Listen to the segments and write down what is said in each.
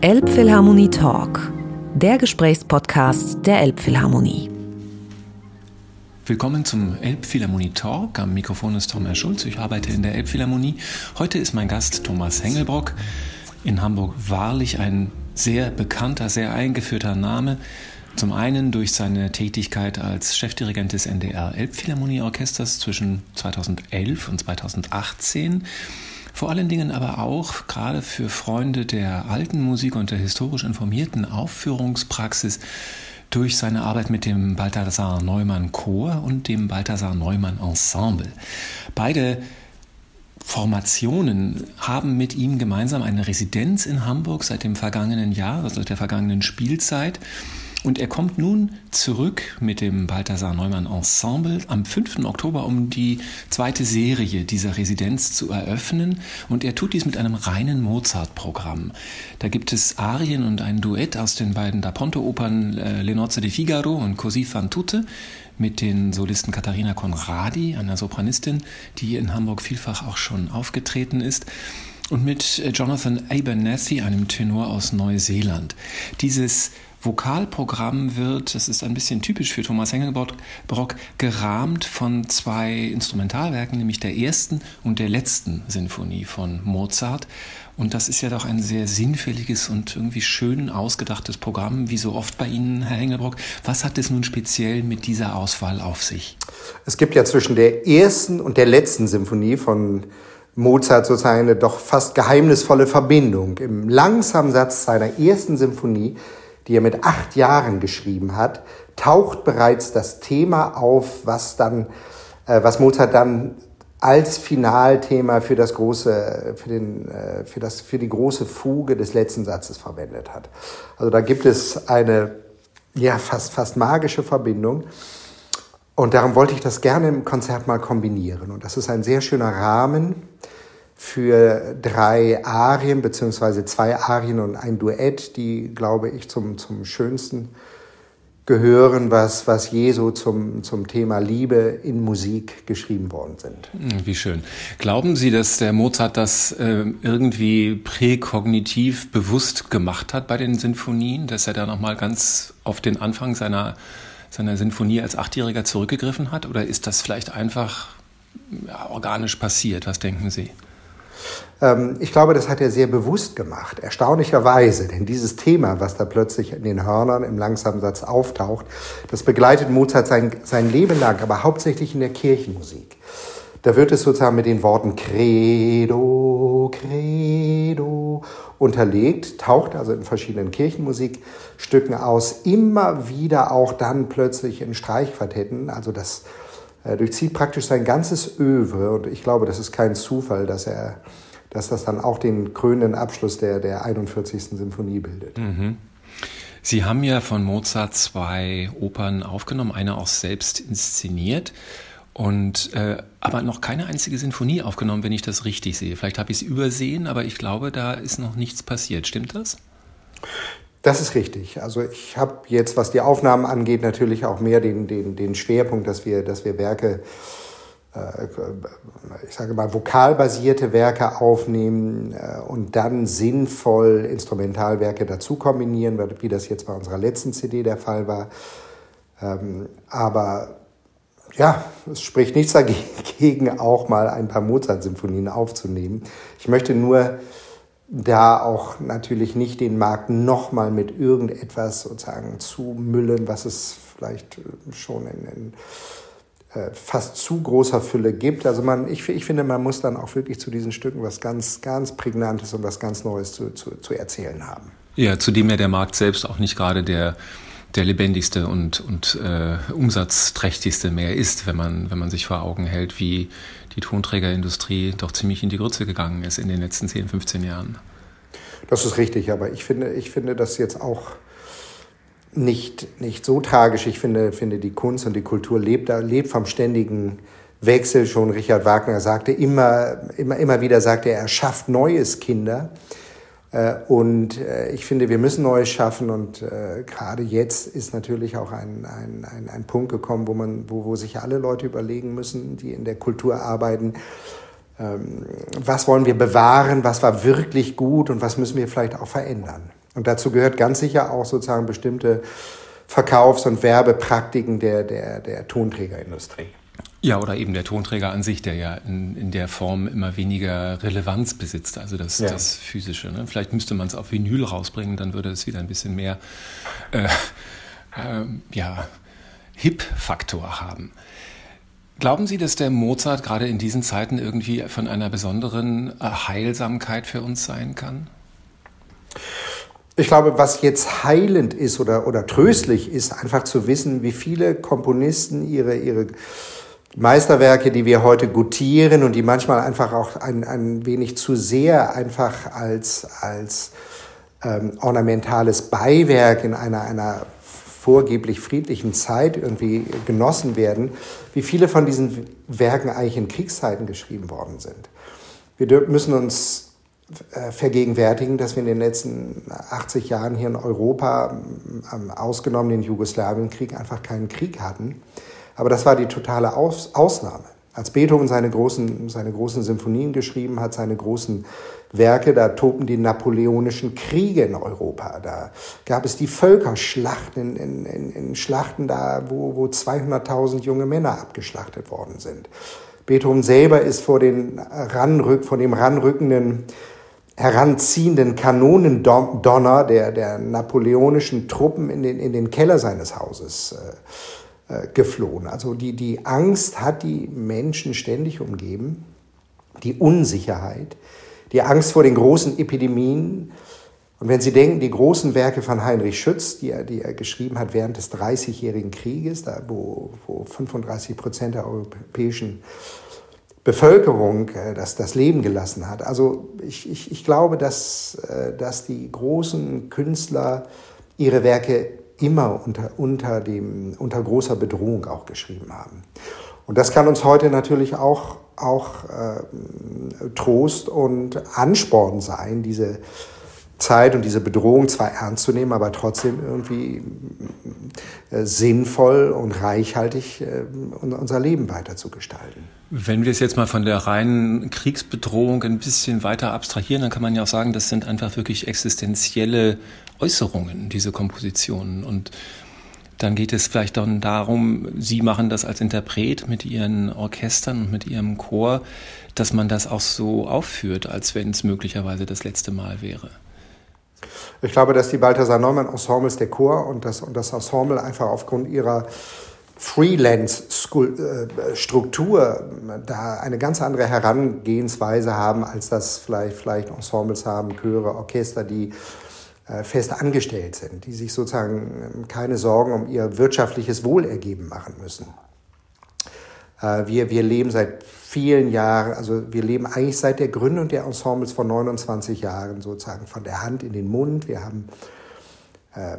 Elbphilharmonie Talk, der Gesprächspodcast der Elbphilharmonie. Willkommen zum Elbphilharmonie Talk. Am Mikrofon ist Thomas Schulz. Ich arbeite in der Elbphilharmonie. Heute ist mein Gast Thomas Hengelbrock. In Hamburg wahrlich ein sehr bekannter, sehr eingeführter Name. Zum einen durch seine Tätigkeit als Chefdirigent des NDR Elbphilharmonieorchesters zwischen 2011 und 2018. Vor allen Dingen aber auch gerade für Freunde der alten Musik und der historisch informierten Aufführungspraxis durch seine Arbeit mit dem Balthasar Neumann Chor und dem Balthasar Neumann Ensemble. Beide Formationen haben mit ihm gemeinsam eine Residenz in Hamburg seit dem vergangenen Jahr, also der vergangenen Spielzeit. Und er kommt nun zurück mit dem Balthasar Neumann Ensemble am 5. Oktober, um die zweite Serie dieser Residenz zu eröffnen. Und er tut dies mit einem reinen Mozart-Programm. Da gibt es Arien und ein Duett aus den beiden Da Ponte-Opern äh, Le Nozze di Figaro und Così fan tutte mit den Solisten Katharina Conradi, einer Sopranistin, die in Hamburg vielfach auch schon aufgetreten ist und mit äh, Jonathan Abernathy, einem Tenor aus Neuseeland. Dieses Vokalprogramm wird, das ist ein bisschen typisch für Thomas Hengelbrock, gerahmt von zwei Instrumentalwerken, nämlich der ersten und der letzten Sinfonie von Mozart. Und das ist ja doch ein sehr sinnfälliges und irgendwie schön ausgedachtes Programm, wie so oft bei Ihnen, Herr Hengelbrock. Was hat es nun speziell mit dieser Auswahl auf sich? Es gibt ja zwischen der ersten und der letzten Sinfonie von Mozart sozusagen eine doch fast geheimnisvolle Verbindung. Im langsamen Satz seiner ersten Sinfonie die er mit acht Jahren geschrieben hat, taucht bereits das Thema auf, was dann, äh, was Mozart dann als Finalthema für das große, für den, äh, für das, für die große Fuge des letzten Satzes verwendet hat. Also da gibt es eine, ja, fast, fast magische Verbindung. Und darum wollte ich das gerne im Konzert mal kombinieren. Und das ist ein sehr schöner Rahmen für drei Arien, beziehungsweise zwei Arien und ein Duett, die, glaube ich, zum, zum schönsten gehören, was, was je so zum, zum Thema Liebe in Musik geschrieben worden sind. Hm, wie schön. Glauben Sie, dass der Mozart das äh, irgendwie präkognitiv bewusst gemacht hat bei den Sinfonien, dass er da nochmal ganz auf den Anfang seiner, seiner Sinfonie als Achtjähriger zurückgegriffen hat? Oder ist das vielleicht einfach organisch passiert? Was denken Sie? Ähm, ich glaube, das hat er sehr bewusst gemacht, erstaunlicherweise, denn dieses Thema, was da plötzlich in den Hörnern im langsamen Satz auftaucht, das begleitet Mozart sein, sein Leben lang, aber hauptsächlich in der Kirchenmusik. Da wird es sozusagen mit den Worten Credo, Credo unterlegt, taucht also in verschiedenen Kirchenmusikstücken aus, immer wieder auch dann plötzlich in Streichquartetten, also das durchzieht praktisch sein ganzes Öwe und ich glaube, das ist kein Zufall, dass er, dass das dann auch den krönenden Abschluss der, der 41. Symphonie bildet. Mhm. Sie haben ja von Mozart zwei Opern aufgenommen, eine auch selbst inszeniert und äh, aber noch keine einzige Sinfonie aufgenommen, wenn ich das richtig sehe. Vielleicht habe ich es übersehen, aber ich glaube, da ist noch nichts passiert. Stimmt das? Das ist richtig. Also ich habe jetzt, was die Aufnahmen angeht, natürlich auch mehr den, den, den Schwerpunkt, dass wir, dass wir Werke, äh, ich sage mal, vokalbasierte Werke aufnehmen äh, und dann sinnvoll Instrumentalwerke dazu kombinieren, wie das jetzt bei unserer letzten CD der Fall war. Ähm, aber ja, es spricht nichts dagegen, auch mal ein paar Mozart-Symphonien aufzunehmen. Ich möchte nur da auch natürlich nicht den Markt nochmal mit irgendetwas sozusagen zu müllen, was es vielleicht äh, schon in, in äh, fast zu großer Fülle gibt. Also man, ich, ich finde, man muss dann auch wirklich zu diesen Stücken was ganz, ganz Prägnantes und was ganz Neues zu, zu, zu erzählen haben. Ja, zudem ja der Markt selbst auch nicht gerade der der lebendigste und, und äh, umsatzträchtigste mehr ist, wenn man, wenn man sich vor Augen hält, wie die Tonträgerindustrie doch ziemlich in die Grütze gegangen ist in den letzten 10, 15 Jahren. Das ist richtig, aber ich finde, ich finde das jetzt auch nicht, nicht so tragisch. Ich finde, finde, die Kunst und die Kultur lebt, lebt vom ständigen Wechsel. Schon Richard Wagner sagte immer, immer, immer wieder, sagte er, schafft Neues, Kinder. Äh, und äh, ich finde, wir müssen Neues schaffen und äh, gerade jetzt ist natürlich auch ein, ein, ein, ein Punkt gekommen, wo, man, wo, wo sich alle Leute überlegen müssen, die in der Kultur arbeiten, was wollen wir bewahren, was war wirklich gut und was müssen wir vielleicht auch verändern. Und dazu gehört ganz sicher auch sozusagen bestimmte Verkaufs- und Werbepraktiken der, der, der Tonträgerindustrie. Ja, oder eben der Tonträger an sich, der ja in, in der Form immer weniger Relevanz besitzt, also das, ja. das Physische. Ne? Vielleicht müsste man es auf Vinyl rausbringen, dann würde es wieder ein bisschen mehr äh, äh, ja, Hip-Faktor haben. Glauben Sie, dass der Mozart gerade in diesen Zeiten irgendwie von einer besonderen äh, Heilsamkeit für uns sein kann? Ich glaube, was jetzt heilend ist oder, oder tröstlich ist, einfach zu wissen, wie viele Komponisten ihre, ihre Meisterwerke, die wir heute gutieren und die manchmal einfach auch ein, ein wenig zu sehr einfach als, als ähm, ornamentales Beiwerk in einer, einer vorgeblich friedlichen Zeit irgendwie genossen werden, wie viele von diesen Werken eigentlich in Kriegszeiten geschrieben worden sind. Wir müssen uns äh, vergegenwärtigen, dass wir in den letzten 80 Jahren hier in Europa, ausgenommen den Jugoslawienkrieg, einfach keinen Krieg hatten aber das war die totale Aus Ausnahme. Als Beethoven seine großen, seine großen Symphonien geschrieben hat, seine großen Werke, da tobten die napoleonischen Kriege in Europa. Da gab es die Völkerschlachten, in, in, in Schlachten da, wo, wo 200.000 junge Männer abgeschlachtet worden sind. Beethoven selber ist vor, den Ranrück, vor dem ranrückenden, heranziehenden Kanonendonner der, der napoleonischen Truppen in den, in den Keller seines Hauses äh, geflohen. Also die, die Angst hat die Menschen ständig umgeben, die Unsicherheit, die Angst vor den großen Epidemien. Und wenn Sie denken, die großen Werke von Heinrich Schütz, die er, die er geschrieben hat während des Dreißigjährigen Krieges, da wo, wo 35 Prozent der europäischen Bevölkerung äh, das, das Leben gelassen hat. Also ich, ich, ich glaube, dass, äh, dass die großen Künstler ihre Werke immer unter, unter, dem, unter großer Bedrohung auch geschrieben haben. Und das kann uns heute natürlich auch, auch äh, Trost und Ansporn sein, diese Zeit und diese Bedrohung zwar ernst zu nehmen, aber trotzdem irgendwie äh, sinnvoll und reichhaltig äh, unser Leben weiter zu gestalten. Wenn wir es jetzt mal von der reinen Kriegsbedrohung ein bisschen weiter abstrahieren, dann kann man ja auch sagen, das sind einfach wirklich existenzielle Äußerungen, diese Kompositionen. Und dann geht es vielleicht dann darum, Sie machen das als Interpret mit Ihren Orchestern und mit Ihrem Chor, dass man das auch so aufführt, als wenn es möglicherweise das letzte Mal wäre. Ich glaube, dass die Balthasar Neumann Ensembles, der Chor und das, und das Ensemble einfach aufgrund ihrer Freelance-Struktur da eine ganz andere Herangehensweise haben, als das vielleicht, vielleicht Ensembles haben, Chöre, Orchester, die äh, fest angestellt sind, die sich sozusagen keine Sorgen um ihr wirtschaftliches Wohlergeben machen müssen. Äh, wir, wir leben seit vielen Jahren, also wir leben eigentlich seit der Gründung der Ensembles vor 29 Jahren sozusagen von der Hand in den Mund. Wir haben äh,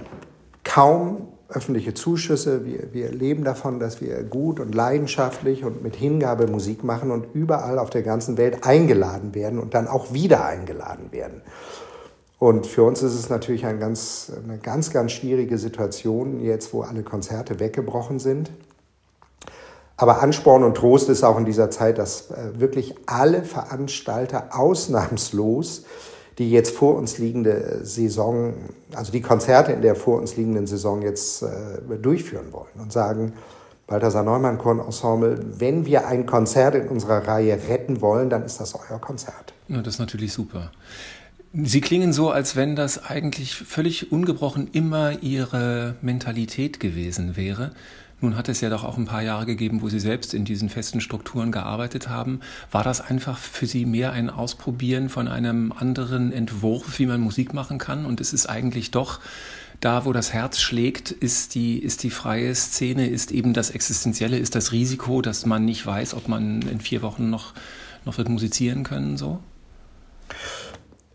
kaum öffentliche Zuschüsse. Wir, wir leben davon, dass wir gut und leidenschaftlich und mit Hingabe Musik machen und überall auf der ganzen Welt eingeladen werden und dann auch wieder eingeladen werden. Und für uns ist es natürlich ein ganz, eine ganz, ganz schwierige Situation jetzt, wo alle Konzerte weggebrochen sind. Aber Ansporn und Trost ist auch in dieser Zeit, dass äh, wirklich alle Veranstalter ausnahmslos die jetzt vor uns liegende Saison, also die Konzerte in der vor uns liegenden Saison jetzt äh, durchführen wollen und sagen, Balthasar Neumann Korn Ensemble, wenn wir ein Konzert in unserer Reihe retten wollen, dann ist das euer Konzert. Ja, das ist natürlich super. Sie klingen so, als wenn das eigentlich völlig ungebrochen immer Ihre Mentalität gewesen wäre. Nun hat es ja doch auch ein paar Jahre gegeben, wo Sie selbst in diesen festen Strukturen gearbeitet haben. War das einfach für Sie mehr ein Ausprobieren von einem anderen Entwurf, wie man Musik machen kann? Und es ist eigentlich doch da, wo das Herz schlägt, ist die, ist die freie Szene, ist eben das Existenzielle, ist das Risiko, dass man nicht weiß, ob man in vier Wochen noch, noch wird musizieren können, so?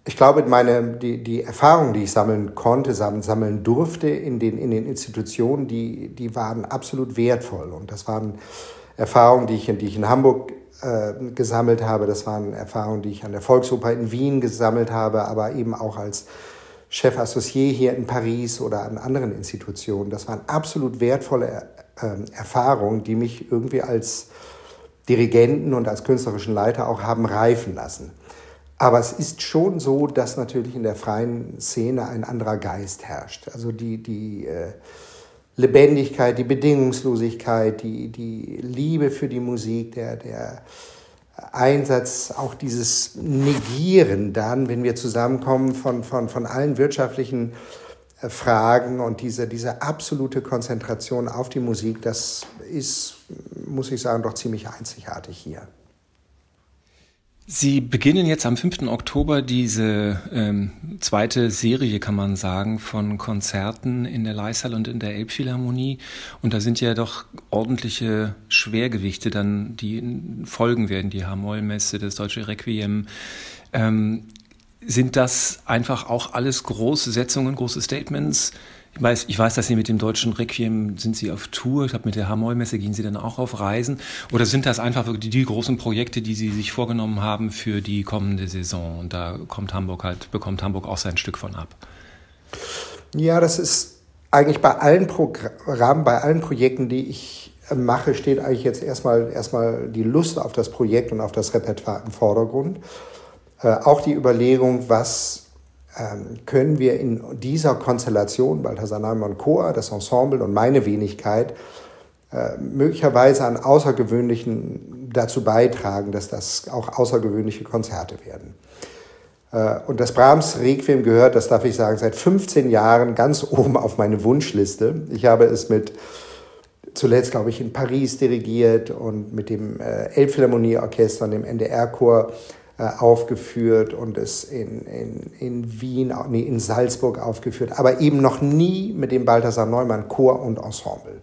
Ich glaube, meine, die, die Erfahrungen, die ich sammeln konnte, sammeln durfte in den, in den Institutionen, die, die waren absolut wertvoll. Und das waren Erfahrungen, die ich, die ich in Hamburg äh, gesammelt habe. Das waren Erfahrungen, die ich an der Volksoper in Wien gesammelt habe, aber eben auch als Chef Associé hier in Paris oder an anderen Institutionen. Das waren absolut wertvolle äh, Erfahrungen, die mich irgendwie als Dirigenten und als künstlerischen Leiter auch haben reifen lassen. Aber es ist schon so, dass natürlich in der freien Szene ein anderer Geist herrscht. Also die, die äh, Lebendigkeit, die Bedingungslosigkeit, die, die Liebe für die Musik, der, der Einsatz, auch dieses Negieren dann, wenn wir zusammenkommen von, von, von allen wirtschaftlichen äh, Fragen und diese, diese absolute Konzentration auf die Musik, das ist, muss ich sagen, doch ziemlich einzigartig hier. Sie beginnen jetzt am 5. Oktober diese ähm, zweite Serie, kann man sagen, von Konzerten in der Leisal und in der Elbphilharmonie. Und da sind ja doch ordentliche Schwergewichte dann, die folgen werden, die H-Moll-Messe, das Deutsche Requiem. Ähm, sind das einfach auch alles große Setzungen, große Statements? Ich weiß, ich weiß, dass Sie mit dem deutschen Requiem sind Sie auf Tour. Ich glaube, mit der Hamoy-Messe gehen Sie dann auch auf Reisen. Oder sind das einfach wirklich die, großen Projekte, die Sie sich vorgenommen haben für die kommende Saison? Und da kommt Hamburg halt, bekommt Hamburg auch sein Stück von ab. Ja, das ist eigentlich bei allen Programmen, bei allen Projekten, die ich mache, steht eigentlich jetzt erstmal, erstmal die Lust auf das Projekt und auf das Repertoire im Vordergrund. Äh, auch die Überlegung, was können wir in dieser Konstellation, Balthasar Neumann Chor, das Ensemble und meine Wenigkeit, äh, möglicherweise an außergewöhnlichen dazu beitragen, dass das auch außergewöhnliche Konzerte werden. Äh, und das Brahms Requiem gehört, das darf ich sagen, seit 15 Jahren ganz oben auf meine Wunschliste. Ich habe es mit zuletzt, glaube ich, in Paris dirigiert und mit dem äh, Elbphilharmonieorchester und dem NDR-Chor aufgeführt und es in, in, in Wien, nee, in Salzburg aufgeführt, aber eben noch nie mit dem Balthasar Neumann Chor und Ensemble.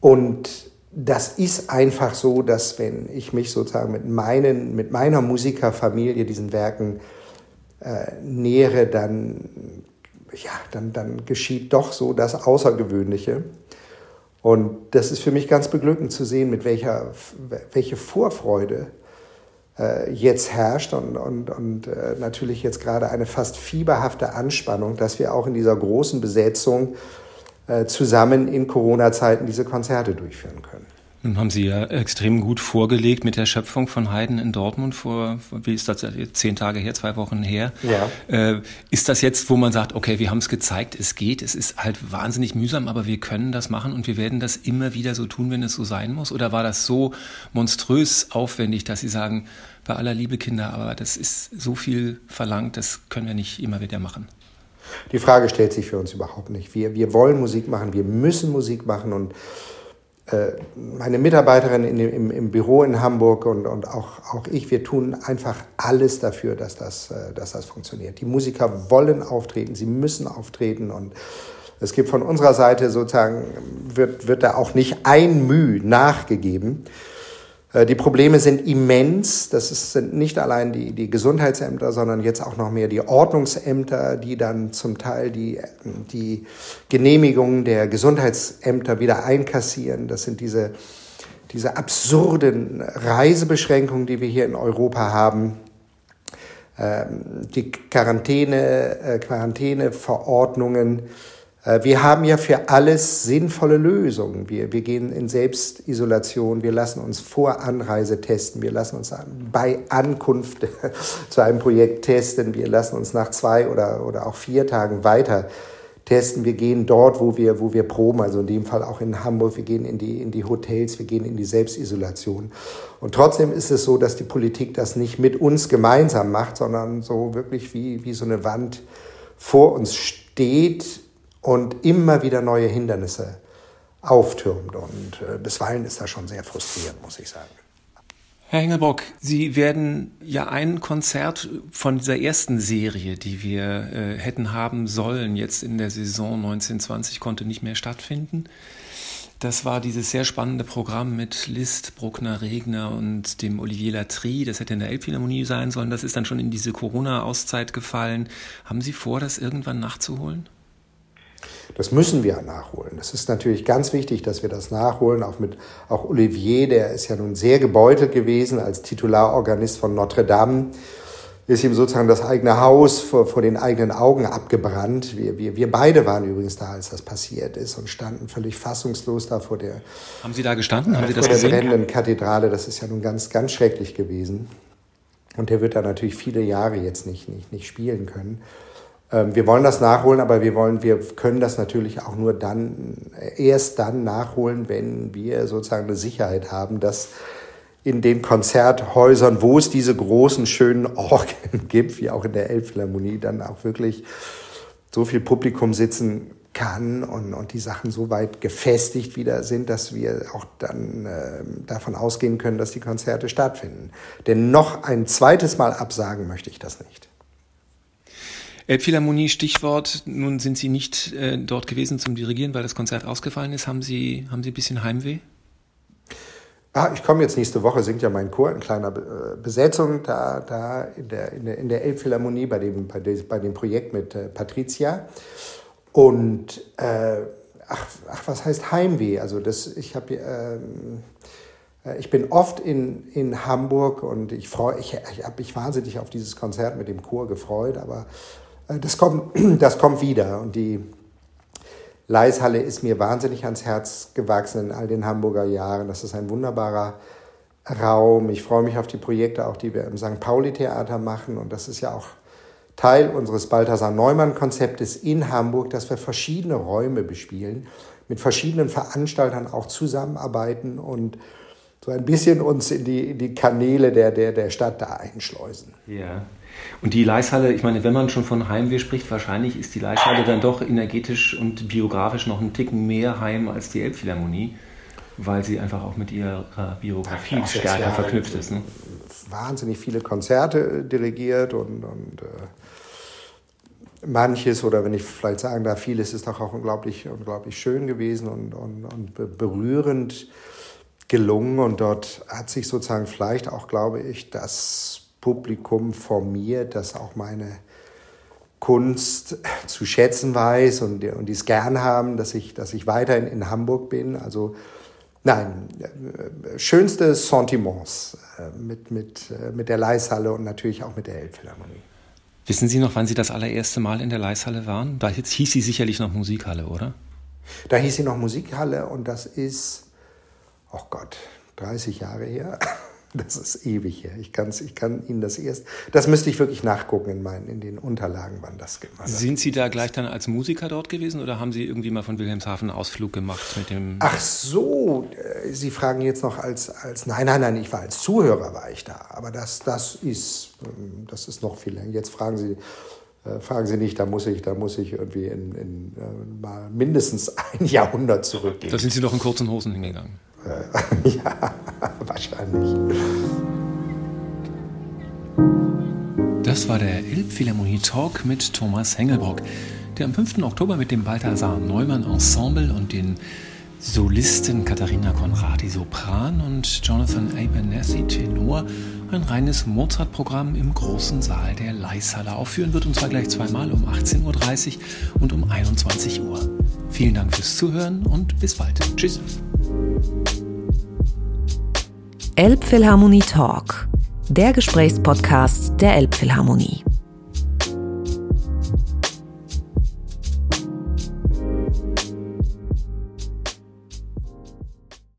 Und das ist einfach so, dass wenn ich mich sozusagen mit, meinen, mit meiner Musikerfamilie diesen Werken äh, nähere, dann, ja, dann, dann geschieht doch so das Außergewöhnliche. Und das ist für mich ganz beglückend zu sehen, mit welcher welche Vorfreude äh, jetzt herrscht und, und, und äh, natürlich jetzt gerade eine fast fieberhafte Anspannung, dass wir auch in dieser großen Besetzung äh, zusammen in Corona-Zeiten diese Konzerte durchführen können. Nun haben Sie ja extrem gut vorgelegt mit der Schöpfung von Haydn in Dortmund vor, wie ist das, zehn Tage her, zwei Wochen her. Ja. Äh, ist das jetzt, wo man sagt, okay, wir haben es gezeigt, es geht, es ist halt wahnsinnig mühsam, aber wir können das machen und wir werden das immer wieder so tun, wenn es so sein muss? Oder war das so monströs aufwendig, dass Sie sagen, bei aller Liebe Kinder, aber das ist so viel verlangt, das können wir nicht immer wieder machen? Die Frage stellt sich für uns überhaupt nicht. Wir, wir wollen Musik machen, wir müssen Musik machen und meine Mitarbeiterin in, im, im, Büro in Hamburg und, und auch, auch ich, wir tun einfach alles dafür, dass das, äh, dass das funktioniert. Die Musiker wollen auftreten, sie müssen auftreten und es gibt von unserer Seite sozusagen, wird, wird da auch nicht ein Mühe nachgegeben. Äh, die Probleme sind immens. Das ist, sind nicht allein die, die Gesundheitsämter, sondern jetzt auch noch mehr die Ordnungsämter, die dann zum Teil die, die Genehmigungen der Gesundheitsämter wieder einkassieren. Das sind diese, diese absurden Reisebeschränkungen, die wir hier in Europa haben. Ähm, die Quarantäne, äh, Quarantäneverordnungen, wir haben ja für alles sinnvolle Lösungen. Wir, wir gehen in Selbstisolation, wir lassen uns vor Anreise testen, wir lassen uns bei Ankunft zu einem Projekt testen, wir lassen uns nach zwei oder, oder auch vier Tagen weiter testen. Wir gehen dort, wo wir, wo wir proben, also in dem Fall auch in Hamburg, wir gehen in die, in die Hotels, wir gehen in die Selbstisolation. Und trotzdem ist es so, dass die Politik das nicht mit uns gemeinsam macht, sondern so wirklich wie, wie so eine Wand vor uns steht und immer wieder neue Hindernisse auftürmt. Und äh, bisweilen ist das schon sehr frustrierend, muss ich sagen. Herr Hengelbock, Sie werden ja ein Konzert von dieser ersten Serie, die wir äh, hätten haben sollen, jetzt in der Saison 1920, konnte nicht mehr stattfinden. Das war dieses sehr spannende Programm mit Liszt, Bruckner, Regner und dem Olivier Latry. Das hätte in der Elbphilharmonie sein sollen. Das ist dann schon in diese Corona-Auszeit gefallen. Haben Sie vor, das irgendwann nachzuholen? Das müssen wir nachholen. Das ist natürlich ganz wichtig, dass wir das nachholen. Auch mit auch Olivier, der ist ja nun sehr gebeutelt gewesen als Titularorganist von Notre Dame. ist ihm sozusagen das eigene Haus vor, vor den eigenen Augen abgebrannt. Wir, wir, wir beide waren übrigens da, als das passiert ist und standen völlig fassungslos da vor der, Haben Sie da gestanden? Haben Sie das vor der brennenden Kathedrale. Das ist ja nun ganz, ganz schrecklich gewesen. Und der wird da natürlich viele Jahre jetzt nicht, nicht, nicht spielen können. Ähm, wir wollen das nachholen, aber wir wollen, wir können das natürlich auch nur dann, erst dann nachholen, wenn wir sozusagen eine Sicherheit haben, dass in den Konzerthäusern, wo es diese großen, schönen Orgeln gibt, wie auch in der Elbphilharmonie, dann auch wirklich so viel Publikum sitzen kann und, und die Sachen so weit gefestigt wieder sind, dass wir auch dann äh, davon ausgehen können, dass die Konzerte stattfinden. Denn noch ein zweites Mal absagen möchte ich das nicht. Elbphilharmonie, Stichwort. Nun sind Sie nicht äh, dort gewesen zum Dirigieren, weil das Konzert ausgefallen ist. Haben Sie, haben Sie ein bisschen Heimweh? Ah, ich komme jetzt nächste Woche, singt ja mein Chor in kleiner äh, Besetzung da, da in der, in der, in der Elbphilharmonie bei dem, bei, dem, bei dem Projekt mit äh, Patricia. Und äh, ach, ach, was heißt Heimweh? Also das, ich habe ähm, äh, ich bin oft in, in Hamburg und ich ich, ich habe mich wahnsinnig auf dieses Konzert mit dem Chor gefreut, aber das kommt, das kommt wieder und die Leishalle ist mir wahnsinnig ans Herz gewachsen in all den Hamburger Jahren. Das ist ein wunderbarer Raum. Ich freue mich auf die Projekte, auch die wir im St. Pauli-Theater machen. Und das ist ja auch Teil unseres Balthasar Neumann-Konzeptes in Hamburg, dass wir verschiedene Räume bespielen, mit verschiedenen Veranstaltern auch zusammenarbeiten und so ein bisschen uns in die, in die Kanäle der, der, der Stadt da einschleusen. Ja. Und die Leishalle, ich meine, wenn man schon von Heimweh spricht, wahrscheinlich ist die Leishalle dann doch energetisch und biografisch noch einen Ticken mehr Heim als die Elbphilharmonie, weil sie einfach auch mit ihrer Biografie Ja, stärker ja, verknüpft ist. Ne? wahnsinnig viele Konzerte äh, dirigiert und, und äh, manches, oder wenn ich vielleicht sagen darf, vieles ist doch auch unglaublich, unglaublich schön gewesen und, und, und be- berührend gelungen. Und dort hat sich sozusagen vielleicht auch, glaube ich, das Publikum formiert, das auch meine Kunst zu schätzen weiß und, und die es gern haben, dass ich, dass ich weiterhin in Hamburg bin. Also nein, äh, schönste Sentiments äh, mit, mit, äh, mit der Leishalle und natürlich auch mit der Elbphilharmonie. Wissen Sie noch, wann Sie das allererste Mal in der Leishalle waren? Da hieß hieß sie sicherlich noch Musikhalle, oder? Da hieß sie noch Musikhalle und das ist, oh Gott, 30 Jahre her. Das ist ewig her. Ich, kann's, ich kann Ihnen das erst, das müsste ich wirklich nachgucken in, meinen, in den Unterlagen, wann das gemacht Sind Sie da gleich dann als Musiker dort gewesen oder haben Sie irgendwie mal von Wilhelmshaven einen Ausflug gemacht mit dem... Ach so, äh, Sie fragen jetzt noch als, als nein, nein, nein, ich war als Zuhörer war ich da, aber das, das ist, ähm, das ist noch viel länger. Jetzt fragen Sie, äh, fragen Sie nicht, da muss ich, da muss ich irgendwie in, in äh, mal mindestens ein Jahrhundert zurückgehen. Da sind Sie doch in kurzen Hosen hingegangen. ja, wahrscheinlich. Das war der Elbphilharmonie Talk mit Thomas Hengelbrock, der am 5. Oktober mit dem Balthasar Neumann Ensemble und den Solisten Katharina Conradi Sopran und Jonathan Abernathy Tenor ein reines Mozart-Programm im großen Saal der Leishalle aufführen wird, und zwar gleich zweimal um 18.30 Uhr und um 21 Uhr. Vielen Dank fürs Zuhören und bis bald. Tschüss. Elbphilharmonie Talk, der Gesprächspodcast der Elbphilharmonie.